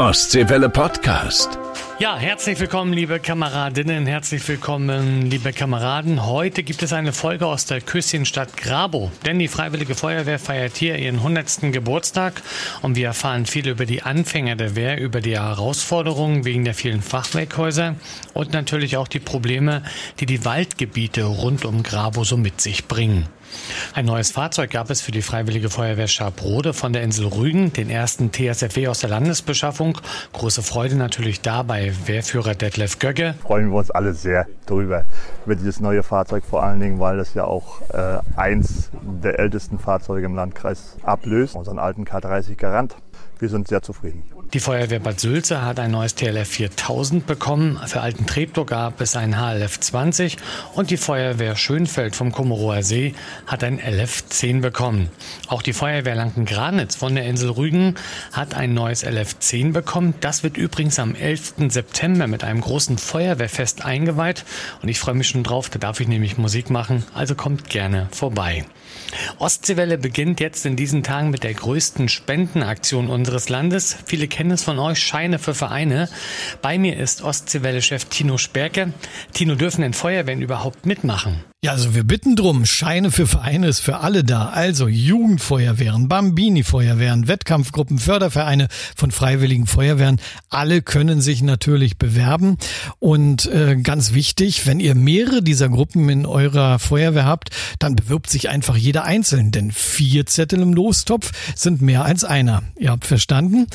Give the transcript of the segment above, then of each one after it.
Ostseewelle Podcast. Ja, herzlich willkommen, liebe Kameradinnen, herzlich willkommen, liebe Kameraden. Heute gibt es eine Folge aus der Küsschenstadt Grabo, denn die Freiwillige Feuerwehr feiert hier ihren 100. Geburtstag und wir erfahren viel über die Anfänger der Wehr, über die Herausforderungen wegen der vielen Fachwerkhäuser und natürlich auch die Probleme, die die Waldgebiete rund um Grabo so mit sich bringen. Ein neues Fahrzeug gab es für die Freiwillige Feuerwehr Scharbrode von der Insel Rügen, den ersten TSFW aus der Landesbeschaffung. Große Freude natürlich da bei Wehrführer Detlef Göcke. Freuen wir uns alle sehr drüber, über dieses neue Fahrzeug vor allen Dingen, weil es ja auch äh, eins der ältesten Fahrzeuge im Landkreis ablöst, unseren alten K30 Garant. Wir sind sehr zufrieden. Die Feuerwehr Bad Sülze hat ein neues TLF 4000 bekommen. Für Alten Treptow gab es ein HLF 20 und die Feuerwehr Schönfeld vom Komorower See hat ein LF 10 bekommen. Auch die Feuerwehr Lanken-Granitz von der Insel Rügen hat ein neues LF 10 bekommen. Das wird übrigens am 11. September mit einem großen Feuerwehrfest eingeweiht und ich freue mich schon drauf. Da darf ich nämlich Musik machen. Also kommt gerne vorbei. Ostseewelle beginnt jetzt in diesen Tagen mit der größten Spendenaktion unseres Landes. Viele es von euch, Scheine für Vereine. Bei mir ist Ostseewelle-Chef Tino Sperke. Tino, dürfen denn Feuerwehren überhaupt mitmachen? Ja, also wir bitten drum. Scheine für Vereine ist für alle da. Also Jugendfeuerwehren, Bambini-Feuerwehren, Wettkampfgruppen, Fördervereine von Freiwilligen Feuerwehren. Alle können sich natürlich bewerben. Und äh, ganz wichtig, wenn ihr mehrere dieser Gruppen in eurer Feuerwehr habt, dann bewirbt sich einfach jeder einzeln. Denn vier Zettel im Lostopf sind mehr als einer. Ihr habt verstanden?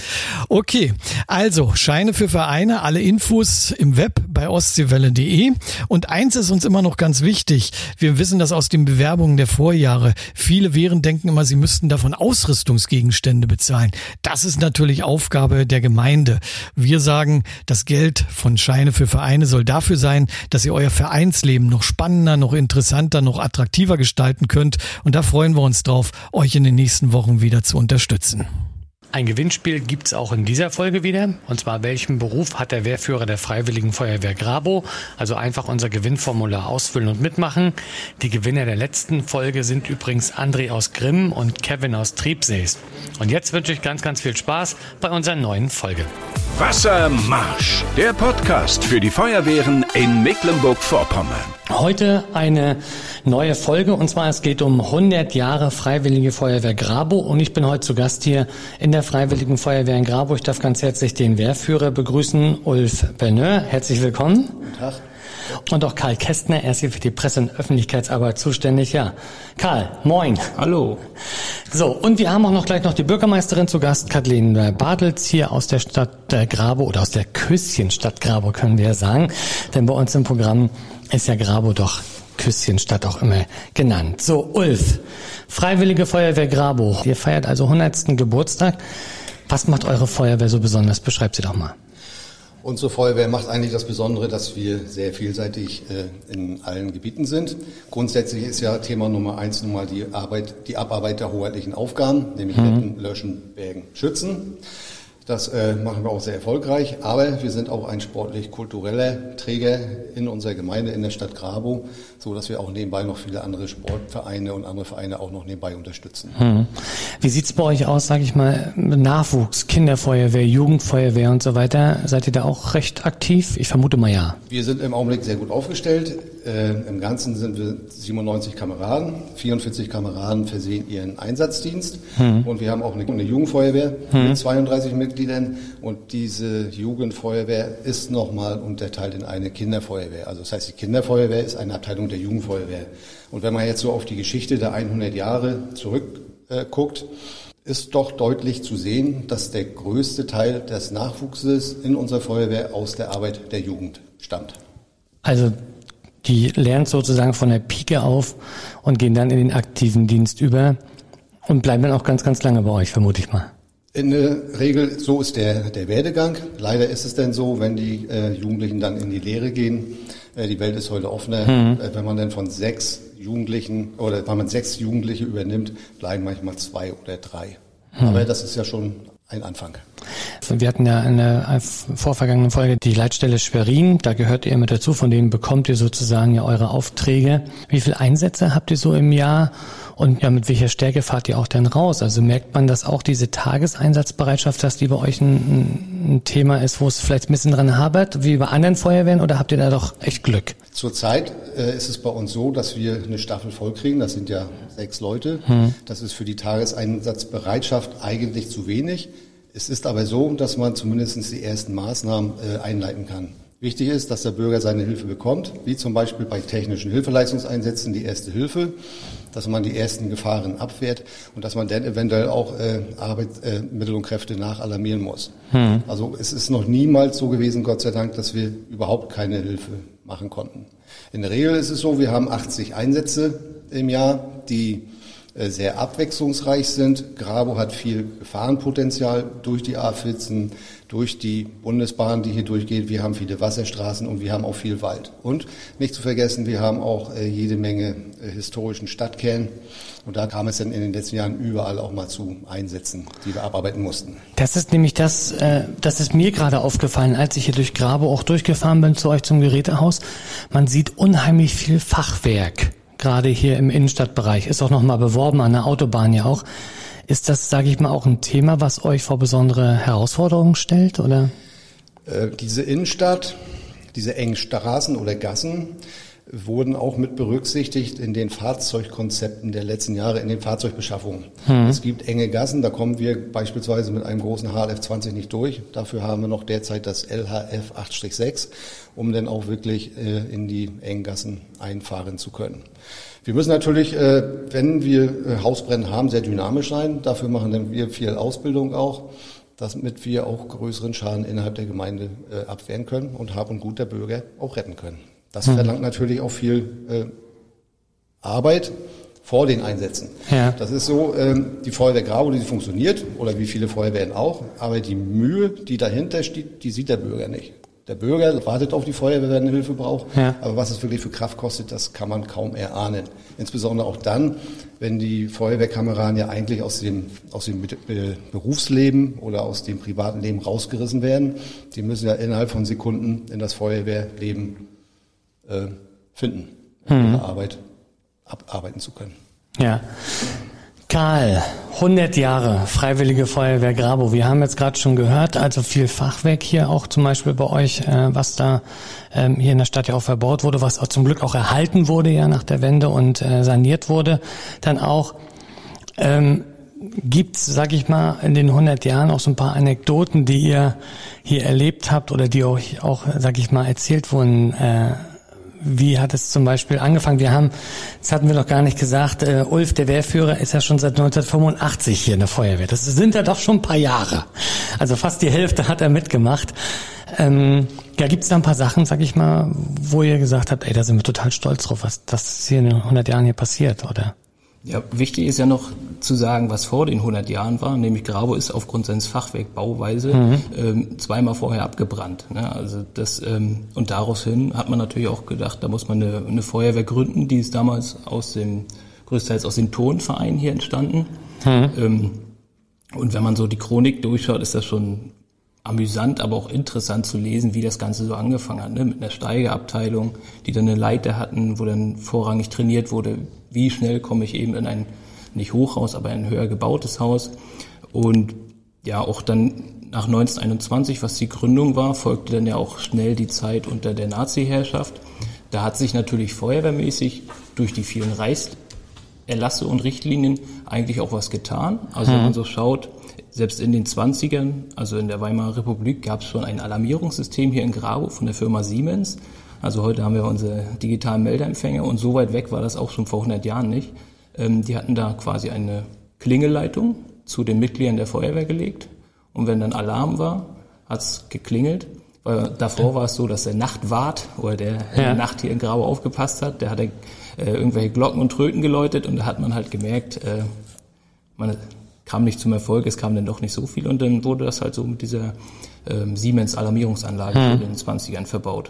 Okay, also Scheine für Vereine, alle Infos im Web bei ostseewelle.de. Und eins ist uns immer noch ganz wichtig. Wir wissen das aus den Bewerbungen der Vorjahre. Viele Wehren denken immer, sie müssten davon Ausrüstungsgegenstände bezahlen. Das ist natürlich Aufgabe der Gemeinde. Wir sagen, das Geld von Scheine für Vereine soll dafür sein, dass ihr euer Vereinsleben noch spannender, noch interessanter, noch attraktiver gestalten könnt. Und da freuen wir uns drauf, euch in den nächsten Wochen wieder zu unterstützen. Ein Gewinnspiel gibt's auch in dieser Folge wieder. Und zwar, welchen Beruf hat der Wehrführer der Freiwilligen Feuerwehr Grabo? Also einfach unser Gewinnformular ausfüllen und mitmachen. Die Gewinner der letzten Folge sind übrigens André aus Grimm und Kevin aus Triebsees. Und jetzt wünsche ich ganz, ganz viel Spaß bei unserer neuen Folge. Wassermarsch, der Podcast für die Feuerwehren in Mecklenburg-Vorpommern. Heute eine neue Folge und zwar es geht um 100 Jahre Freiwillige Feuerwehr Grabo und ich bin heute zu Gast hier in der Freiwilligen Feuerwehr in Grabo. Ich darf ganz herzlich den Wehrführer begrüßen, Ulf Berneur. Herzlich willkommen. Guten Tag. Und auch Karl Kästner, er ist hier für die Presse- und Öffentlichkeitsarbeit zuständig. Ja, Karl, moin. Hallo. So, und wir haben auch noch gleich noch die Bürgermeisterin zu Gast, Kathleen Bartels, hier aus der Stadt der Grabo oder aus der Küsschenstadt Grabo, können wir ja sagen. Denn bei uns im Programm ist ja Grabo doch Küsschenstadt auch immer genannt. So, Ulf, Freiwillige Feuerwehr Grabo. Ihr feiert also 100. Geburtstag. Was macht eure Feuerwehr so besonders? Beschreibt sie doch mal. Unsere Feuerwehr macht eigentlich das Besondere, dass wir sehr vielseitig äh, in allen Gebieten sind. Grundsätzlich ist ja Thema Nummer eins nun mal die Arbeit, die Abarbeit der hoheitlichen Aufgaben, nämlich mhm. Retten, Löschen, Bergen, Schützen. Das äh, machen wir auch sehr erfolgreich, aber wir sind auch ein sportlich-kultureller Träger in unserer Gemeinde, in der Stadt Grabo, so dass wir auch nebenbei noch viele andere Sportvereine und andere Vereine auch noch nebenbei unterstützen. Hm. Wie sieht's bei euch aus, sage ich mal, Nachwuchs, Kinderfeuerwehr, Jugendfeuerwehr und so weiter? Seid ihr da auch recht aktiv? Ich vermute mal ja. Wir sind im Augenblick sehr gut aufgestellt. Äh, Im Ganzen sind wir 97 Kameraden, 44 Kameraden versehen ihren Einsatzdienst hm. und wir haben auch eine, eine Jugendfeuerwehr hm. mit 32 Mitgliedern und diese Jugendfeuerwehr ist nochmal unterteilt in eine Kinderfeuerwehr. Also das heißt, die Kinderfeuerwehr ist eine Abteilung der Jugendfeuerwehr. Und wenn man jetzt so auf die Geschichte der 100 Jahre zurückguckt, äh, ist doch deutlich zu sehen, dass der größte Teil des Nachwuchses in unserer Feuerwehr aus der Arbeit der Jugend stammt. Also die lernen sozusagen von der Pike auf und gehen dann in den aktiven Dienst über und bleiben dann auch ganz, ganz lange bei euch, vermute ich mal. In der Regel, so ist der, der Werdegang. Leider ist es denn so, wenn die äh, Jugendlichen dann in die Lehre gehen, äh, die Welt ist heute offener, mhm. äh, wenn man dann von sechs Jugendlichen oder wenn man sechs Jugendliche übernimmt, bleiben manchmal zwei oder drei. Mhm. Aber das ist ja schon ein Anfang. Wir hatten ja in der vorvergangenen Folge die Leitstelle Schwerin, da gehört ihr mit dazu, von denen bekommt ihr sozusagen ja eure Aufträge. Wie viele Einsätze habt ihr so im Jahr und ja, mit welcher Stärke fahrt ihr auch denn raus? Also merkt man, dass auch diese Tageseinsatzbereitschaft, dass die bei euch ein, ein Thema ist, wo es vielleicht ein bisschen dran habert, wie bei anderen Feuerwehren, oder habt ihr da doch echt Glück? Zurzeit äh, ist es bei uns so, dass wir eine Staffel voll kriegen. Das sind ja sechs Leute. Hm. Das ist für die Tageseinsatzbereitschaft eigentlich zu wenig. Es ist aber so, dass man zumindest die ersten Maßnahmen äh, einleiten kann. Wichtig ist, dass der Bürger seine Hilfe bekommt, wie zum Beispiel bei technischen Hilfeleistungseinsätzen die erste Hilfe, dass man die ersten Gefahren abwehrt und dass man dann eventuell auch äh, Arbeitsmittel äh, und Kräfte nachalarmieren muss. Hm. Also es ist noch niemals so gewesen, Gott sei Dank, dass wir überhaupt keine Hilfe machen konnten. In der Regel ist es so, wir haben 80 Einsätze im Jahr, die sehr abwechslungsreich sind. Grabo hat viel Gefahrenpotenzial durch die A14, durch die Bundesbahn, die hier durchgeht. Wir haben viele Wasserstraßen und wir haben auch viel Wald. Und nicht zu vergessen, wir haben auch äh, jede Menge äh, historischen Stadtkern. Und da kam es dann in den letzten Jahren überall auch mal zu Einsätzen, die wir abarbeiten mussten. Das ist nämlich das, das ist mir gerade aufgefallen, als ich hier durch Grabo auch durchgefahren bin zu euch zum Gerätehaus. Man sieht unheimlich viel Fachwerk gerade hier im Innenstadtbereich, ist auch nochmal beworben an der Autobahn ja auch. Ist das, sage ich mal, auch ein Thema, was euch vor besondere Herausforderungen stellt, oder? Äh, diese Innenstadt, diese engen Straßen oder Gassen, wurden auch mit berücksichtigt in den Fahrzeugkonzepten der letzten Jahre, in den Fahrzeugbeschaffungen. Hm. Es gibt enge Gassen, da kommen wir beispielsweise mit einem großen HLF 20 nicht durch. Dafür haben wir noch derzeit das LHF 8-6, um dann auch wirklich äh, in die engen Gassen einfahren zu können. Wir müssen natürlich, äh, wenn wir äh, Hausbrände haben, sehr dynamisch sein. Dafür machen dann wir viel Ausbildung auch damit wir auch größeren Schaden innerhalb der Gemeinde äh, abwehren können und Hab und Gut der Bürger auch retten können. Das hm. verlangt natürlich auch viel äh, Arbeit vor den Einsätzen. Ja. Das ist so, ähm, die Feuerwehr Grau, die funktioniert, oder wie viele Feuerwehren auch, aber die Mühe, die dahinter steht, die sieht der Bürger nicht. Der Bürger wartet auf die Feuerwehr, wenn er Hilfe braucht, ja. aber was es wirklich für Kraft kostet, das kann man kaum erahnen. Insbesondere auch dann, wenn die Feuerwehrkameraden ja eigentlich aus dem, aus dem Berufsleben oder aus dem privaten Leben rausgerissen werden. Die müssen ja innerhalb von Sekunden in das Feuerwehrleben äh, finden, um mhm. ihre Arbeit abarbeiten zu können. Ja. Karl, 100 Jahre Freiwillige Feuerwehr Grabo. Wir haben jetzt gerade schon gehört, also viel Fachwerk hier auch zum Beispiel bei euch, äh, was da ähm, hier in der Stadt ja auch verbaut wurde, was auch zum Glück auch erhalten wurde ja nach der Wende und äh, saniert wurde. Dann auch ähm, gibt's, sag ich mal, in den 100 Jahren auch so ein paar Anekdoten, die ihr hier erlebt habt oder die euch auch, sag ich mal, erzählt wurden. Äh, wie hat es zum Beispiel angefangen? Wir haben, das hatten wir noch gar nicht gesagt, äh, Ulf, der Wehrführer, ist ja schon seit 1985 hier in der Feuerwehr. Das sind ja doch schon ein paar Jahre. Also fast die Hälfte hat er mitgemacht. Ähm, ja, gibt es da ein paar Sachen, sag ich mal, wo ihr gesagt habt, ey, da sind wir total stolz drauf, was das hier in den 100 Jahren hier passiert, oder? Ja, wichtig ist ja noch zu sagen, was vor den 100 Jahren war, nämlich Grabo ist aufgrund seines Fachwerkbauweise mhm. ähm, zweimal vorher abgebrannt. Ne? Also das ähm, und daraus hin hat man natürlich auch gedacht, da muss man eine, eine Feuerwehr gründen, die ist damals aus dem größtenteils aus dem Tonverein hier entstanden. Mhm. Ähm, und wenn man so die Chronik durchschaut, ist das schon amüsant, aber auch interessant zu lesen, wie das Ganze so angefangen hat. Ne? Mit einer Steigeabteilung, die dann eine Leiter hatten, wo dann vorrangig trainiert wurde, wie schnell komme ich eben in ein, nicht Hochhaus, aber ein höher gebautes Haus. Und ja, auch dann nach 1921, was die Gründung war, folgte dann ja auch schnell die Zeit unter der Nazi-Herrschaft. Da hat sich natürlich feuerwehrmäßig durch die vielen Reichserlasse und Richtlinien eigentlich auch was getan. Also wenn man so schaut, selbst in den 20ern, also in der Weimarer Republik, gab es schon ein Alarmierungssystem hier in Grabo von der Firma Siemens. Also heute haben wir unsere digitalen Meldeempfänger und so weit weg war das auch schon vor 100 Jahren nicht. Ähm, die hatten da quasi eine Klingelleitung zu den Mitgliedern der Feuerwehr gelegt und wenn dann Alarm war, hat's geklingelt. Weil davor war es so, dass der Nachtwart oder der in der Nacht hier in Grau aufgepasst hat, der hatte äh, irgendwelche Glocken und Tröten geläutet und da hat man halt gemerkt, äh, man kam nicht zum Erfolg, es kam dann doch nicht so viel und dann wurde das halt so mit dieser ähm, Siemens Alarmierungsanlage hm. in den 20ern verbaut.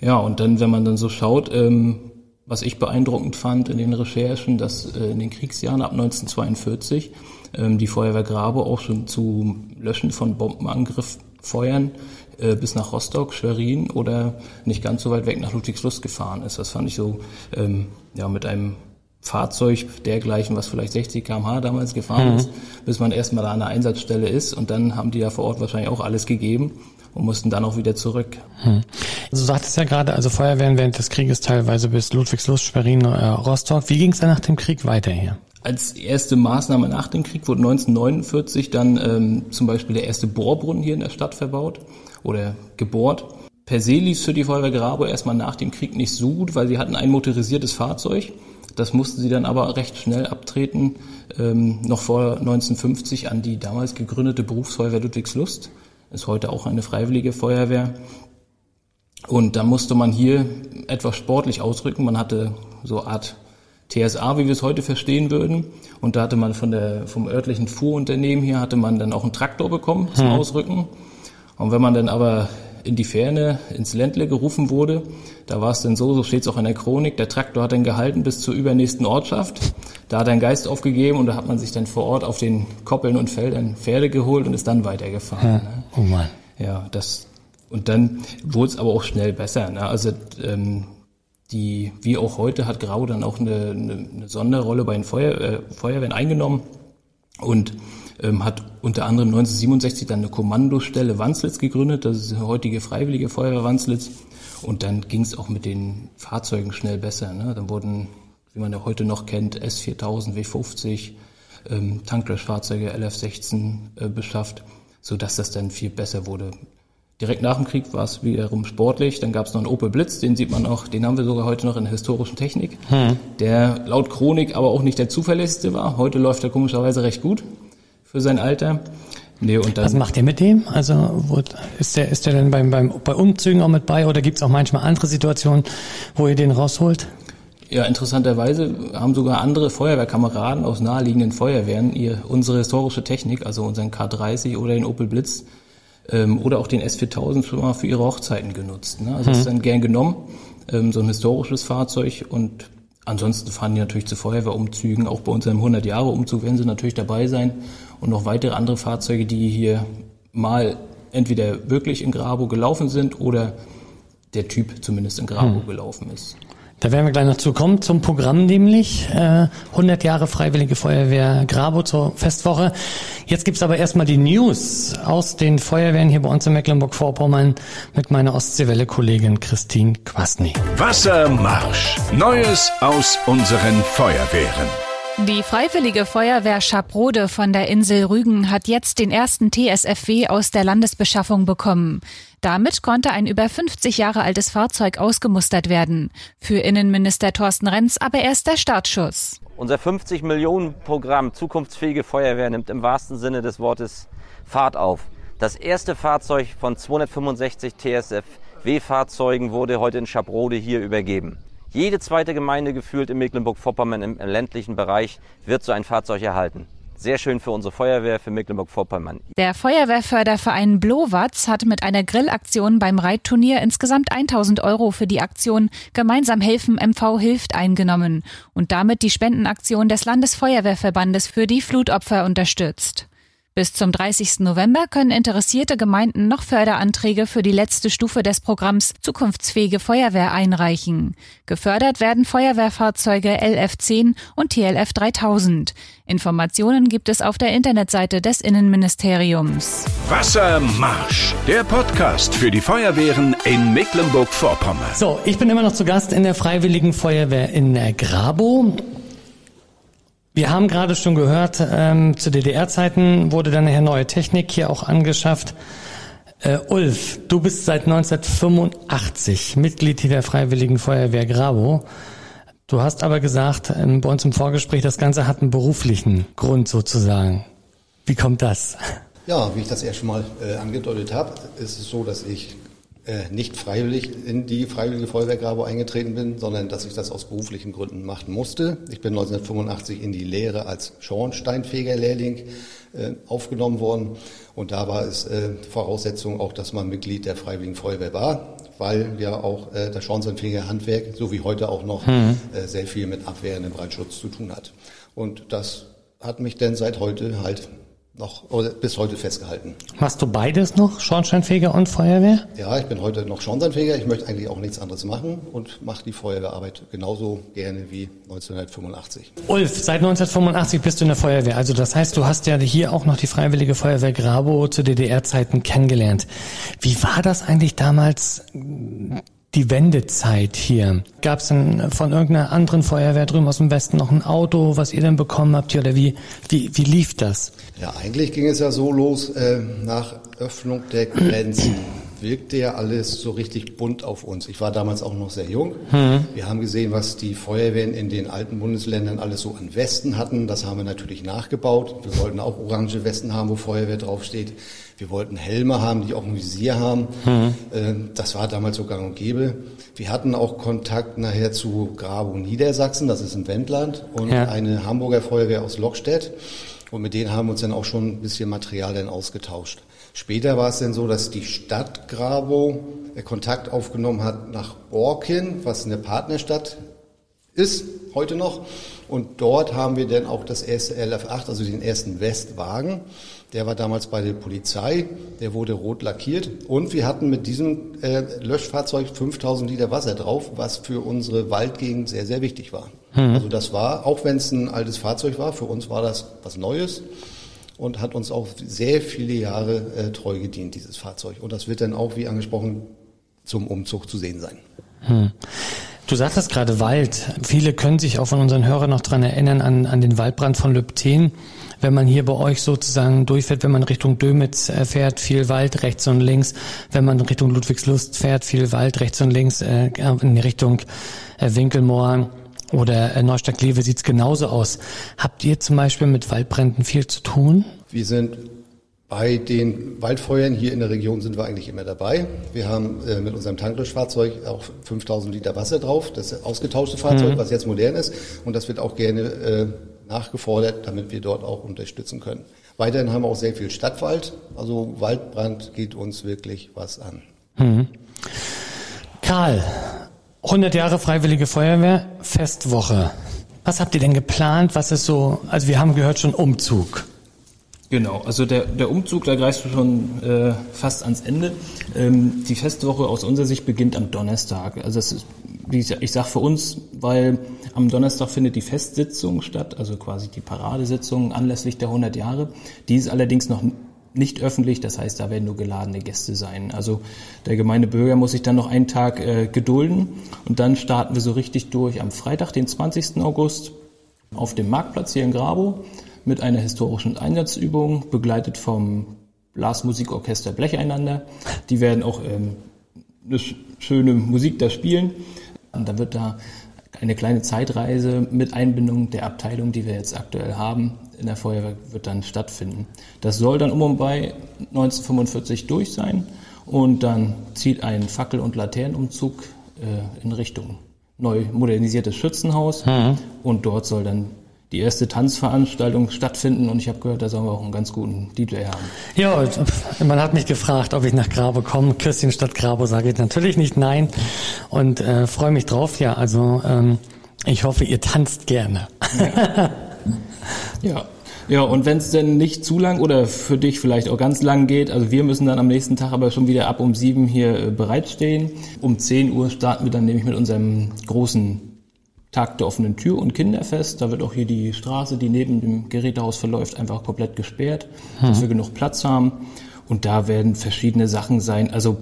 Ja, und dann, wenn man dann so schaut, ähm, was ich beeindruckend fand in den Recherchen, dass äh, in den Kriegsjahren ab 1942 ähm, die Feuerwehr Grabe auch schon zu Löschen von Bombenangriffsfeuern äh, bis nach Rostock, Schwerin oder nicht ganz so weit weg nach Ludwigslust gefahren ist. Das fand ich so ähm, ja mit einem Fahrzeug dergleichen, was vielleicht 60 km/h damals gefahren mhm. ist, bis man erstmal da an der Einsatzstelle ist und dann haben die ja vor Ort wahrscheinlich auch alles gegeben und mussten dann auch wieder zurück. Hm. Also du sagtest ja gerade, also Feuerwehren während des Krieges teilweise bis Ludwigslust, Schwerin, äh, Rostock. Wie ging es dann nach dem Krieg weiter hier? Als erste Maßnahme nach dem Krieg wurde 1949 dann ähm, zum Beispiel der erste Bohrbrunnen hier in der Stadt verbaut oder gebohrt. Per se lief für die Feuerwehr Grabo erstmal nach dem Krieg nicht so gut, weil sie hatten ein motorisiertes Fahrzeug. Das mussten sie dann aber recht schnell abtreten, ähm, noch vor 1950 an die damals gegründete Berufsfeuerwehr Ludwigslust. Ist heute auch eine freiwillige Feuerwehr. Und da musste man hier etwas sportlich ausrücken. Man hatte so Art TSA, wie wir es heute verstehen würden. Und da hatte man von der, vom örtlichen Fuhrunternehmen hier hatte man dann auch einen Traktor bekommen zum hm. Ausrücken. Und wenn man dann aber in die Ferne, ins Ländle gerufen wurde, da war es dann so, so steht es auch in der Chronik, der Traktor hat dann gehalten bis zur übernächsten Ortschaft. Da hat einen Geist aufgegeben und da hat man sich dann vor Ort auf den Koppeln und Feldern Pferde geholt und ist dann weitergefahren. Ja. Ne? Oh Mann. Ja, das, und dann wurde es aber auch schnell besser. Ne? Also ähm, die, wie auch heute, hat Grau dann auch eine, eine, eine Sonderrolle bei den Feuer, äh, Feuerwehren eingenommen und ähm, hat unter anderem 1967 dann eine Kommandostelle Wanslitz gegründet, das ist die heutige Freiwillige Feuerwehr Wanslitz. Und dann ging es auch mit den Fahrzeugen schnell besser. Ne? Dann wurden, wie man ja heute noch kennt, S4000, W50, ähm, Tanklöschfahrzeuge LF16 äh, beschafft, so dass das dann viel besser wurde. Direkt nach dem Krieg war es wiederum sportlich. Dann gab es noch einen Opel Blitz, den sieht man auch, den haben wir sogar heute noch in der historischen Technik, hm. der laut Chronik aber auch nicht der zuverlässigste war. Heute läuft er komischerweise recht gut für sein Alter. Nee, und dann, Was macht ihr mit dem? Also wo, ist der ist der denn beim, beim bei Umzügen auch mit bei oder gibt es auch manchmal andere Situationen, wo ihr den rausholt? Ja, interessanterweise haben sogar andere Feuerwehrkameraden aus naheliegenden Feuerwehren ihr unsere historische Technik, also unseren K30 oder den Opel Blitz ähm, oder auch den S4000 schon mal für ihre Hochzeiten genutzt. Ne? Also hm. das ist dann gern genommen, ähm, so ein historisches Fahrzeug und ansonsten fahren die natürlich zu Feuerwehrumzügen, auch bei unserem 100-Jahre-Umzug werden sie natürlich dabei sein und noch weitere andere Fahrzeuge, die hier mal entweder wirklich in Grabo gelaufen sind oder der Typ zumindest in Grabo hm. gelaufen ist. Da werden wir gleich noch zu kommen zum Programm nämlich. Äh, 100 Jahre Freiwillige Feuerwehr Grabo zur Festwoche. Jetzt gibt's aber erstmal die News aus den Feuerwehren hier bei uns in Mecklenburg-Vorpommern mit meiner Ostseewelle-Kollegin Christine Quasny. Wassermarsch. Neues aus unseren Feuerwehren. Die Freiwillige Feuerwehr Schabrode von der Insel Rügen hat jetzt den ersten TSFW aus der Landesbeschaffung bekommen. Damit konnte ein über 50 Jahre altes Fahrzeug ausgemustert werden. Für Innenminister Thorsten Renz aber erst der Startschuss. Unser 50 Millionen Programm Zukunftsfähige Feuerwehr nimmt im wahrsten Sinne des Wortes Fahrt auf. Das erste Fahrzeug von 265 TSFW-Fahrzeugen wurde heute in Schabrode hier übergeben. Jede zweite Gemeinde gefühlt in Mecklenburg-Vorpommern im ländlichen Bereich wird so ein Fahrzeug erhalten. Sehr schön für unsere Feuerwehr, für Mecklenburg-Vorpommern. Der Feuerwehrförderverein Blowatz hat mit einer Grillaktion beim Reitturnier insgesamt 1000 Euro für die Aktion Gemeinsam helfen MV hilft eingenommen und damit die Spendenaktion des Landesfeuerwehrverbandes für die Flutopfer unterstützt. Bis zum 30. November können interessierte Gemeinden noch Förderanträge für die letzte Stufe des Programms Zukunftsfähige Feuerwehr einreichen. Gefördert werden Feuerwehrfahrzeuge LF10 und TLF 3000. Informationen gibt es auf der Internetseite des Innenministeriums. Wassermarsch, der Podcast für die Feuerwehren in Mecklenburg-Vorpommern. So, ich bin immer noch zu Gast in der Freiwilligen Feuerwehr in Grabo. Wir haben gerade schon gehört, ähm, zu DDR-Zeiten wurde dann nachher neue Technik hier auch angeschafft. Äh, Ulf, du bist seit 1985 Mitglied der Freiwilligen Feuerwehr Grabo. Du hast aber gesagt, ähm, bei uns im Vorgespräch, das Ganze hat einen beruflichen Grund sozusagen. Wie kommt das? Ja, wie ich das erst schon mal äh, angedeutet habe, ist es so, dass ich nicht freiwillig in die Freiwillige Feuerwehr Grabo eingetreten bin, sondern dass ich das aus beruflichen Gründen machen musste. Ich bin 1985 in die Lehre als Schornsteinfegerlehrling äh, aufgenommen worden und da war es äh, Voraussetzung auch, dass man Mitglied der Freiwilligen Feuerwehr war, weil ja auch äh, das Schornsteinfegerhandwerk, so wie heute auch noch, mhm. äh, sehr viel mit abwehrendem Brandschutz zu tun hat. Und das hat mich denn seit heute halt noch oder bis heute festgehalten. Machst du beides noch, Schornsteinfeger und Feuerwehr? Ja, ich bin heute noch Schornsteinfeger. Ich möchte eigentlich auch nichts anderes machen und mache die Feuerwehrarbeit genauso gerne wie 1985. Ulf, seit 1985 bist du in der Feuerwehr. Also das heißt, du hast ja hier auch noch die Freiwillige Feuerwehr Grabo zu DDR-Zeiten kennengelernt. Wie war das eigentlich damals? Die Wendezeit hier. Gab es denn von irgendeiner anderen Feuerwehr drüben aus dem Westen noch ein Auto, was ihr denn bekommen habt hier oder wie, wie, wie lief das? Ja, eigentlich ging es ja so los, äh, nach Öffnung der Grenzen wirkte ja alles so richtig bunt auf uns. Ich war damals auch noch sehr jung. Mhm. Wir haben gesehen, was die Feuerwehren in den alten Bundesländern alles so an Westen hatten. Das haben wir natürlich nachgebaut. Wir wollten auch orange Westen haben, wo Feuerwehr draufsteht. Wir wollten Helme haben, die auch ein Visier haben. Mhm. Das war damals so gang und gäbe. Wir hatten auch Kontakt nachher zu Grabo Niedersachsen, das ist im Wendland, und ja. eine Hamburger Feuerwehr aus Lockstedt. Und mit denen haben wir uns dann auch schon ein bisschen Material dann ausgetauscht. Später war es dann so, dass die Stadt Grabo äh, Kontakt aufgenommen hat nach Borken, was eine Partnerstadt ist, heute noch. Und dort haben wir dann auch das erste LF8, also den ersten Westwagen. Der war damals bei der Polizei, der wurde rot lackiert. Und wir hatten mit diesem äh, Löschfahrzeug 5000 Liter Wasser drauf, was für unsere Waldgegend sehr, sehr wichtig war. Mhm. Also das war, auch wenn es ein altes Fahrzeug war, für uns war das was Neues und hat uns auch sehr viele Jahre äh, treu gedient, dieses Fahrzeug. Und das wird dann auch, wie angesprochen, zum Umzug zu sehen sein. Hm. Du sagtest gerade Wald. Viele können sich auch von unseren Hörern noch dran erinnern an, an den Waldbrand von Lübten. Wenn man hier bei euch sozusagen durchfährt, wenn man Richtung Dömitz äh, fährt, viel Wald rechts und links. Wenn man Richtung Ludwigslust fährt, viel Wald rechts und links äh, in Richtung äh, Winkelmoor oder äh, Neustadt-Kleve sieht's genauso aus. Habt ihr zum Beispiel mit Waldbränden viel zu tun? Wir sind bei den Waldfeuern hier in der Region sind wir eigentlich immer dabei. Wir haben äh, mit unserem Tanklöschfahrzeug auch 5000 Liter Wasser drauf, das ausgetauschte Fahrzeug, mhm. was jetzt modern ist. Und das wird auch gerne äh, nachgefordert, damit wir dort auch unterstützen können. Weiterhin haben wir auch sehr viel Stadtwald. Also Waldbrand geht uns wirklich was an. Mhm. Karl, 100 Jahre Freiwillige Feuerwehr, Festwoche. Was habt ihr denn geplant? Was ist so, also wir haben gehört schon Umzug. Genau, also der, der Umzug, da greifst du schon äh, fast ans Ende. Ähm, die Festwoche aus unserer Sicht beginnt am Donnerstag. Also das ist, wie ich, ich sage für uns, weil am Donnerstag findet die Festsitzung statt, also quasi die Paradesitzung anlässlich der 100 Jahre. Die ist allerdings noch nicht öffentlich, das heißt, da werden nur geladene Gäste sein. Also der gemeine Bürger muss sich dann noch einen Tag äh, gedulden und dann starten wir so richtig durch am Freitag, den 20. August, auf dem Marktplatz hier in Grabo mit einer historischen Einsatzübung, begleitet vom Blasmusikorchester Blecheinander. Die werden auch ähm, eine schöne Musik da spielen. Und dann wird da eine kleine Zeitreise mit Einbindung der Abteilung, die wir jetzt aktuell haben, in der Feuerwehr wird dann stattfinden. Das soll dann um und bei 1945 durch sein und dann zieht ein Fackel- und Laternenumzug äh, in Richtung neu modernisiertes Schützenhaus mhm. und dort soll dann die erste Tanzveranstaltung stattfinden und ich habe gehört, da sollen wir auch einen ganz guten DJ haben. Ja, man hat mich gefragt, ob ich nach Grabo komme. Küsschen statt Grabo sage ich natürlich nicht nein und äh, freue mich drauf. Ja, also ähm, ich hoffe, ihr tanzt gerne. Ja, ja. ja und wenn es denn nicht zu lang oder für dich vielleicht auch ganz lang geht, also wir müssen dann am nächsten Tag aber schon wieder ab um sieben hier äh, bereitstehen. Um zehn Uhr starten wir dann nämlich mit unserem großen Tag der offenen Tür und Kinderfest. Da wird auch hier die Straße, die neben dem Gerätehaus verläuft, einfach komplett gesperrt, hm. dass wir genug Platz haben. Und da werden verschiedene Sachen sein. Also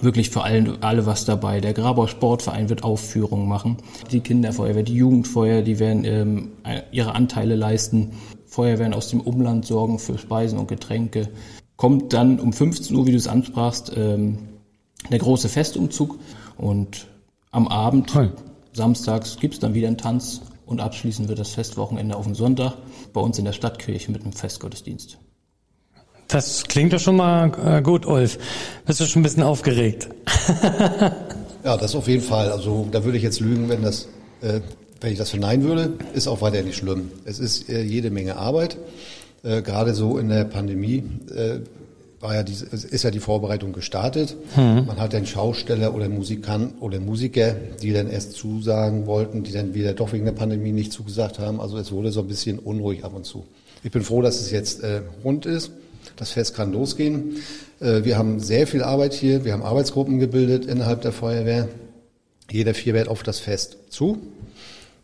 wirklich für alle, alle was dabei. Der Grabauer Sportverein wird Aufführungen machen. Die Kinderfeuerwehr, die Jugendfeuer, die werden ähm, ihre Anteile leisten. Feuerwehren aus dem Umland sorgen für Speisen und Getränke. Kommt dann um 15 Uhr, wie du es ansprachst, ähm, der große Festumzug und am Abend Hi. Samstags gibt es dann wieder einen Tanz und abschließend wird das Festwochenende auf dem Sonntag bei uns in der Stadtkirche mit einem Festgottesdienst. Das klingt doch schon mal äh, gut, Ulf. Bist du schon ein bisschen aufgeregt? ja, das auf jeden Fall. Also da würde ich jetzt lügen, wenn das, äh, wenn ich das verneinen würde. Ist auch weiter nicht schlimm. Es ist äh, jede Menge Arbeit. Äh, gerade so in der Pandemie äh, war ja die, ist ja die Vorbereitung gestartet. Hm. Man hat dann Schausteller oder Musikant oder Musiker, die dann erst zusagen wollten, die dann wieder doch wegen der Pandemie nicht zugesagt haben. Also es wurde so ein bisschen unruhig ab und zu. Ich bin froh, dass es jetzt äh, rund ist. Das Fest kann losgehen. Äh, wir haben sehr viel Arbeit hier. Wir haben Arbeitsgruppen gebildet innerhalb der Feuerwehr. Jeder vier wehrt auf das Fest zu.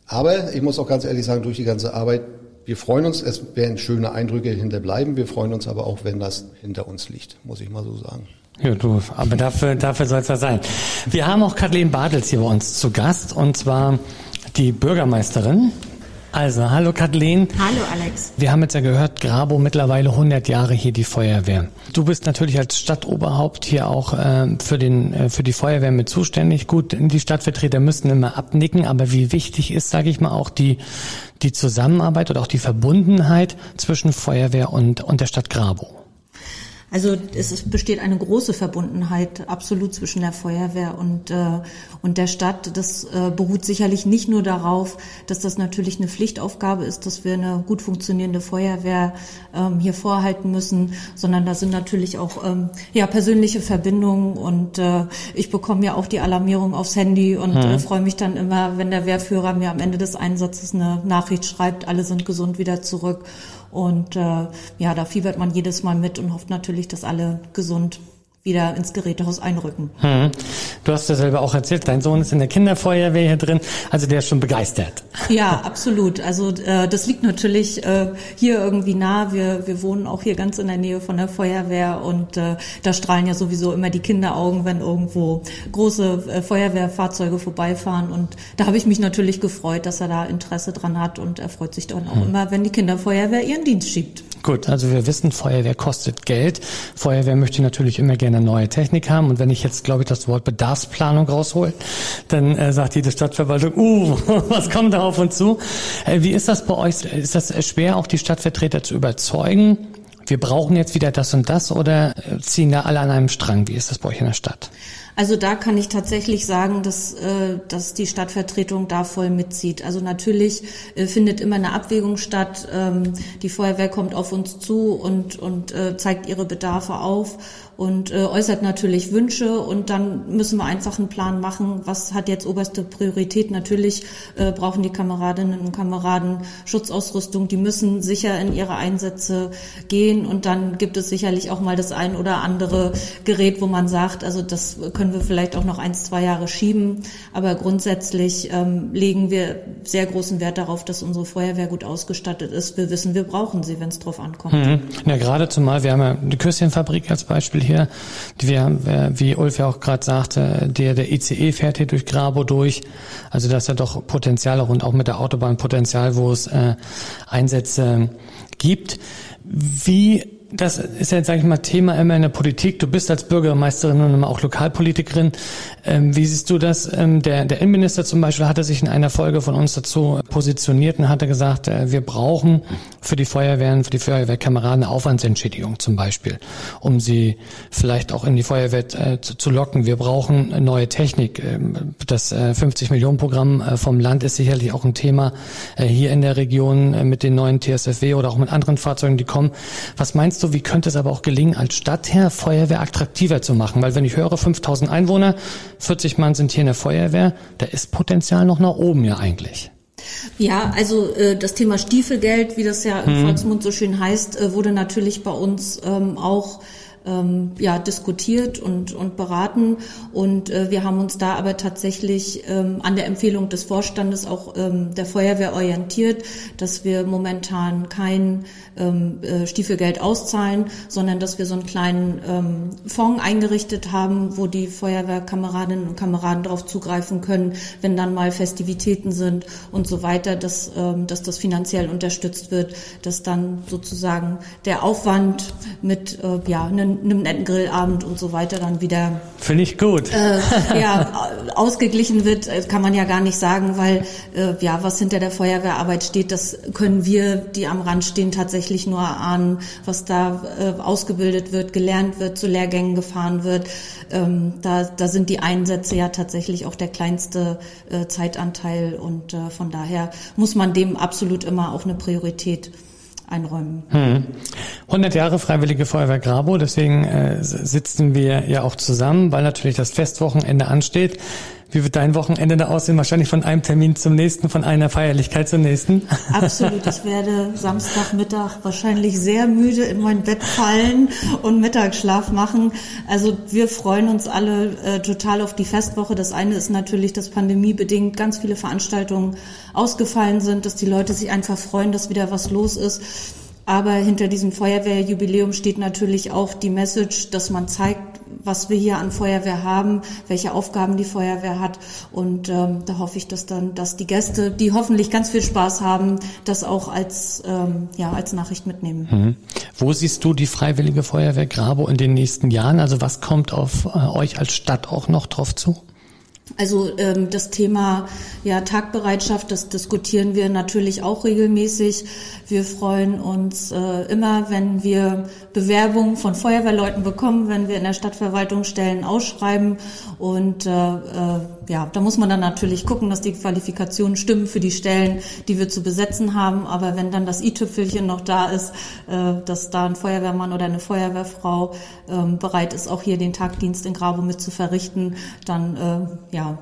Aber ich muss auch ganz ehrlich sagen, durch die ganze Arbeit, wir freuen uns, es werden schöne Eindrücke hinterbleiben. Wir freuen uns aber auch, wenn das hinter uns liegt, muss ich mal so sagen. Ja, du, aber dafür, dafür soll es ja sein. Wir haben auch Kathleen Bartels hier bei uns zu Gast und zwar die Bürgermeisterin also, hallo Kathleen. Hallo Alex. Wir haben jetzt ja gehört, Grabo mittlerweile 100 Jahre hier die Feuerwehr. Du bist natürlich als Stadtoberhaupt hier auch äh, für, den, äh, für die Feuerwehr mit zuständig. Gut, die Stadtvertreter müssen immer abnicken, aber wie wichtig ist, sage ich mal, auch die, die Zusammenarbeit oder auch die Verbundenheit zwischen Feuerwehr und, und der Stadt Grabo? Also es besteht eine große Verbundenheit absolut zwischen der Feuerwehr und, äh, und der Stadt. Das äh, beruht sicherlich nicht nur darauf, dass das natürlich eine Pflichtaufgabe ist, dass wir eine gut funktionierende Feuerwehr ähm, hier vorhalten müssen, sondern da sind natürlich auch ähm, ja, persönliche Verbindungen und äh, ich bekomme ja auch die Alarmierung aufs Handy und äh, mhm. äh, freue mich dann immer, wenn der Wehrführer mir am Ende des Einsatzes eine Nachricht schreibt, alle sind gesund wieder zurück. Und äh, ja, da fiebert man jedes Mal mit und hofft natürlich, dass alle gesund wieder ins Gerätehaus einrücken. Hm. Du hast ja selber auch erzählt, dein Sohn ist in der Kinderfeuerwehr hier drin, also der ist schon begeistert. Ja, absolut. Also äh, das liegt natürlich äh, hier irgendwie nah. Wir, wir wohnen auch hier ganz in der Nähe von der Feuerwehr und äh, da strahlen ja sowieso immer die Kinderaugen, wenn irgendwo große äh, Feuerwehrfahrzeuge vorbeifahren. Und da habe ich mich natürlich gefreut, dass er da Interesse dran hat und er freut sich dann auch hm. immer, wenn die Kinderfeuerwehr ihren Dienst schiebt. Gut, also wir wissen, Feuerwehr kostet Geld. Feuerwehr möchte natürlich immer gerne neue Technik haben. Und wenn ich jetzt, glaube ich, das Wort Bedarfsplanung raushole, dann äh, sagt jede Stadtverwaltung, uh, was kommt da auf uns zu? Äh, wie ist das bei euch? Ist das schwer, auch die Stadtvertreter zu überzeugen? Wir brauchen jetzt wieder das und das oder äh, ziehen da alle an einem Strang? Wie ist das bei euch in der Stadt? Also da kann ich tatsächlich sagen, dass, äh, dass die Stadtvertretung da voll mitzieht. Also natürlich äh, findet immer eine Abwägung statt. Ähm, die Feuerwehr kommt auf uns zu und, und zeigt ihre Bedarfe auf und äh, äußert natürlich Wünsche und dann müssen wir einfach einen Plan machen, was hat jetzt oberste Priorität. Natürlich äh, brauchen die Kameradinnen und Kameraden Schutzausrüstung, die müssen sicher in ihre Einsätze gehen und dann gibt es sicherlich auch mal das ein oder andere Gerät, wo man sagt, also das können wir vielleicht auch noch eins, zwei Jahre schieben, aber grundsätzlich ähm, legen wir sehr großen Wert darauf, dass unsere Feuerwehr gut ausgestattet ist. Wir wissen, wir brauchen sie, wenn es drauf ankommt. Mhm. Ja, gerade zumal, wir haben ja die Küsschenfabrik als Beispiel hier. Wir, wie Ulf ja auch gerade sagte, der, der ICE fährt hier durch Grabo durch. Also das ist ja doch Potenzial und auch mit der Autobahn Potenzial, wo es äh, Einsätze gibt. Wie das ist ja, sage ich mal, Thema immer in der Politik. Du bist als Bürgermeisterin und auch Lokalpolitikerin. Ähm, wie siehst du das? Ähm, der, der Innenminister zum Beispiel hatte sich in einer Folge von uns dazu positioniert und hatte gesagt, äh, wir brauchen für die Feuerwehren, für die Feuerwehrkameraden eine Aufwandsentschädigung zum Beispiel, um sie vielleicht auch in die Feuerwehr äh, zu, zu, locken. Wir brauchen neue Technik. Ähm, das äh, 50-Millionen-Programm äh, vom Land ist sicherlich auch ein Thema äh, hier in der Region äh, mit den neuen TSFW oder auch mit anderen Fahrzeugen, die kommen. Was meinst du, wie könnte es aber auch gelingen, als Stadtherr Feuerwehr attraktiver zu machen? Weil wenn ich höre, 5000 Einwohner, 40 Mann sind hier in der Feuerwehr, da ist Potenzial noch nach oben ja eigentlich. Ja, also äh, das Thema Stiefelgeld, wie das ja im hm. Volksmund so schön heißt, äh, wurde natürlich bei uns ähm, auch ähm, ja, diskutiert und, und beraten. Und äh, wir haben uns da aber tatsächlich ähm, an der Empfehlung des Vorstandes auch ähm, der Feuerwehr orientiert, dass wir momentan kein ähm, äh, Stiefelgeld auszahlen, sondern dass wir so einen kleinen ähm, Fonds eingerichtet haben, wo die Feuerwehrkameradinnen und Kameraden darauf zugreifen können, wenn dann mal Festivitäten sind und so weiter, dass, ähm, dass das finanziell unterstützt wird, dass dann sozusagen der Aufwand mit äh, ja, einem einem netten Grillabend und so weiter dann wieder. Finde ich gut. Äh, ja, ausgeglichen wird, äh, kann man ja gar nicht sagen, weil äh, ja, was hinter der Feuerwehrarbeit steht, das können wir, die am Rand stehen, tatsächlich nur ahnen, was da äh, ausgebildet wird, gelernt wird, zu Lehrgängen gefahren wird. Ähm, da, da sind die Einsätze ja tatsächlich auch der kleinste äh, Zeitanteil und äh, von daher muss man dem absolut immer auch eine Priorität einräumen. Hm. 100 Jahre Freiwillige Feuerwehr Grabo, deswegen äh, sitzen wir ja auch zusammen, weil natürlich das Festwochenende ansteht. Wie wird dein Wochenende da aussehen? Wahrscheinlich von einem Termin zum nächsten, von einer Feierlichkeit zur nächsten? Absolut. Ich werde Samstagmittag wahrscheinlich sehr müde in mein Bett fallen und Mittagsschlaf machen. Also wir freuen uns alle äh, total auf die Festwoche. Das eine ist natürlich, dass pandemiebedingt ganz viele Veranstaltungen ausgefallen sind, dass die Leute sich einfach freuen, dass wieder was los ist. Aber hinter diesem Feuerwehrjubiläum steht natürlich auch die Message, dass man zeigt, was wir hier an Feuerwehr haben, welche Aufgaben die Feuerwehr hat. Und ähm, da hoffe ich, dass dann, dass die Gäste, die hoffentlich ganz viel Spaß haben, das auch als ähm, ja als Nachricht mitnehmen. Mhm. Wo siehst du die Freiwillige Feuerwehr Grabo in den nächsten Jahren? Also was kommt auf äh, euch als Stadt auch noch drauf zu? Also ähm, das Thema ja, Tagbereitschaft, das diskutieren wir natürlich auch regelmäßig. Wir freuen uns äh, immer, wenn wir Bewerbungen von Feuerwehrleuten bekommen, wenn wir in der Stadtverwaltung Stellen ausschreiben. Und äh, äh, ja, da muss man dann natürlich gucken, dass die Qualifikationen stimmen für die Stellen, die wir zu besetzen haben. Aber wenn dann das i-Tüpfelchen noch da ist, äh, dass da ein Feuerwehrmann oder eine Feuerwehrfrau äh, bereit ist, auch hier den Tagdienst in Grabo mit zu verrichten, dann äh, ja,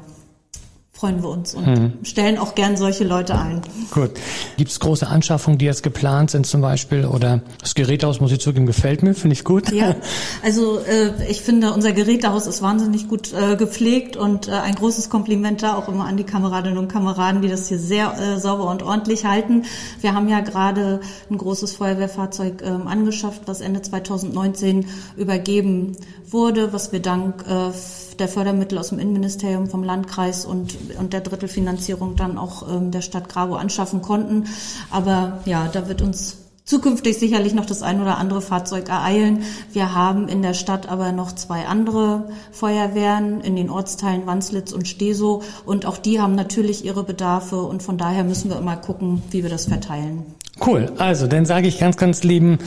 freuen wir uns und mhm. stellen auch gern solche Leute ein. Gut. Gibt es große Anschaffungen, die jetzt geplant sind zum Beispiel? Oder das Gerätehaus, muss ich zugeben, gefällt mir, finde ich gut. Ja, also äh, ich finde, unser Gerätehaus ist wahnsinnig gut äh, gepflegt und äh, ein großes Kompliment da auch immer an die Kameradinnen und Kameraden, die das hier sehr äh, sauber und ordentlich halten. Wir haben ja gerade ein großes Feuerwehrfahrzeug äh, angeschafft, was Ende 2019 übergeben wurde, was wir dank äh, der Fördermittel aus dem Innenministerium vom Landkreis und, und der Drittelfinanzierung dann auch ähm, der Stadt Grabo anschaffen konnten. Aber ja, da wird uns zukünftig sicherlich noch das ein oder andere Fahrzeug ereilen. Wir haben in der Stadt aber noch zwei andere Feuerwehren in den Ortsteilen Wanslitz und Steso und auch die haben natürlich ihre Bedarfe und von daher müssen wir immer gucken, wie wir das verteilen. Cool, also dann sage ich ganz, ganz lieben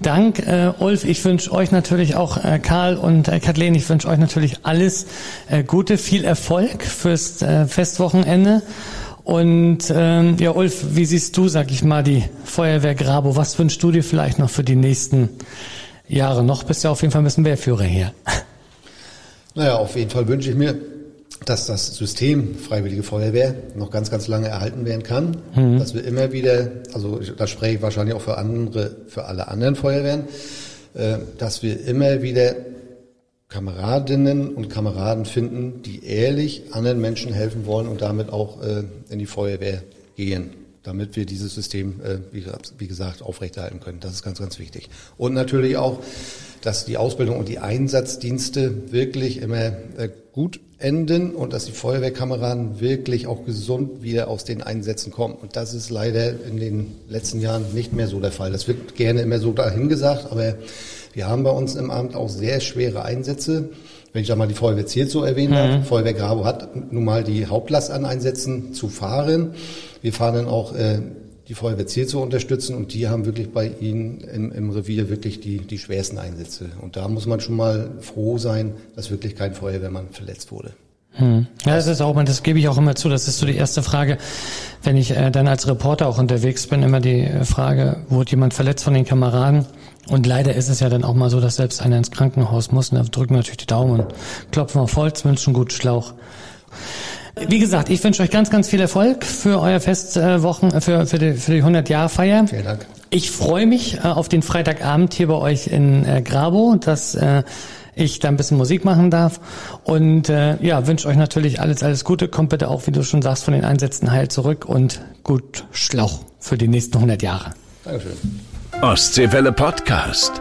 Dank, äh, Ulf. Ich wünsche euch natürlich auch, äh, Karl und äh, Kathleen, ich wünsche euch natürlich alles äh, Gute, viel Erfolg fürs äh, Festwochenende. Und ähm, ja, Ulf, wie siehst du, sag ich mal, die Feuerwehr Grabo? Was wünschst du dir vielleicht noch für die nächsten Jahre? Noch bist du auf jeden Fall ein bisschen Wehrführer hier. Naja, auf jeden Fall wünsche ich mir, dass das System Freiwillige Feuerwehr noch ganz, ganz lange erhalten werden kann. Mhm. Dass wir immer wieder, also da spreche ich wahrscheinlich auch für andere, für alle anderen Feuerwehren, äh, dass wir immer wieder Kameradinnen und Kameraden finden, die ehrlich anderen Menschen helfen wollen und damit auch äh, in die Feuerwehr gehen, damit wir dieses System, äh, wie, gesagt, aufrechterhalten können. Das ist ganz, ganz wichtig. Und natürlich auch, dass die Ausbildung und die Einsatzdienste wirklich immer äh, gut enden und dass die Feuerwehrkameraden wirklich auch gesund wieder aus den Einsätzen kommen. Und das ist leider in den letzten Jahren nicht mehr so der Fall. Das wird gerne immer so dahingesagt, aber wir haben bei uns im Amt auch sehr schwere Einsätze. Wenn ich da mal die Feuerwehr Ziel so erwähnt mhm. habe, Feuerwehr Grabo hat nun mal die Hauptlast an Einsätzen zu fahren. Wir fahren dann auch äh, die Feuerwehr Ziel zu unterstützen und die haben wirklich bei ihnen im, im Revier wirklich die, die schwersten Einsätze. Und da muss man schon mal froh sein, dass wirklich kein Feuerwehrmann verletzt wurde. Hm. Ja, das ist auch, das gebe ich auch immer zu. Das ist so die erste Frage, wenn ich äh, dann als Reporter auch unterwegs bin, immer die äh, Frage, wurde jemand verletzt von den Kameraden? Und leider ist es ja dann auch mal so, dass selbst einer ins Krankenhaus muss. Und da drücken natürlich die Daumen und klopfen auf Holz, wünschen einen guten Schlauch. Wie gesagt, ich wünsche euch ganz, ganz viel Erfolg für euer Festwochen, äh, für, für die, für die 100-Jahr-Feier. Vielen Dank. Ich freue mich äh, auf den Freitagabend hier bei euch in äh, Grabo, dass äh, ich da ein bisschen Musik machen darf. Und äh, ja, wünsche euch natürlich alles, alles Gute. Kommt bitte auch, wie du schon sagst, von den Einsätzen heil zurück und gut Schlauch für die nächsten 100 Jahre. Dankeschön. Ostseewelle Podcast.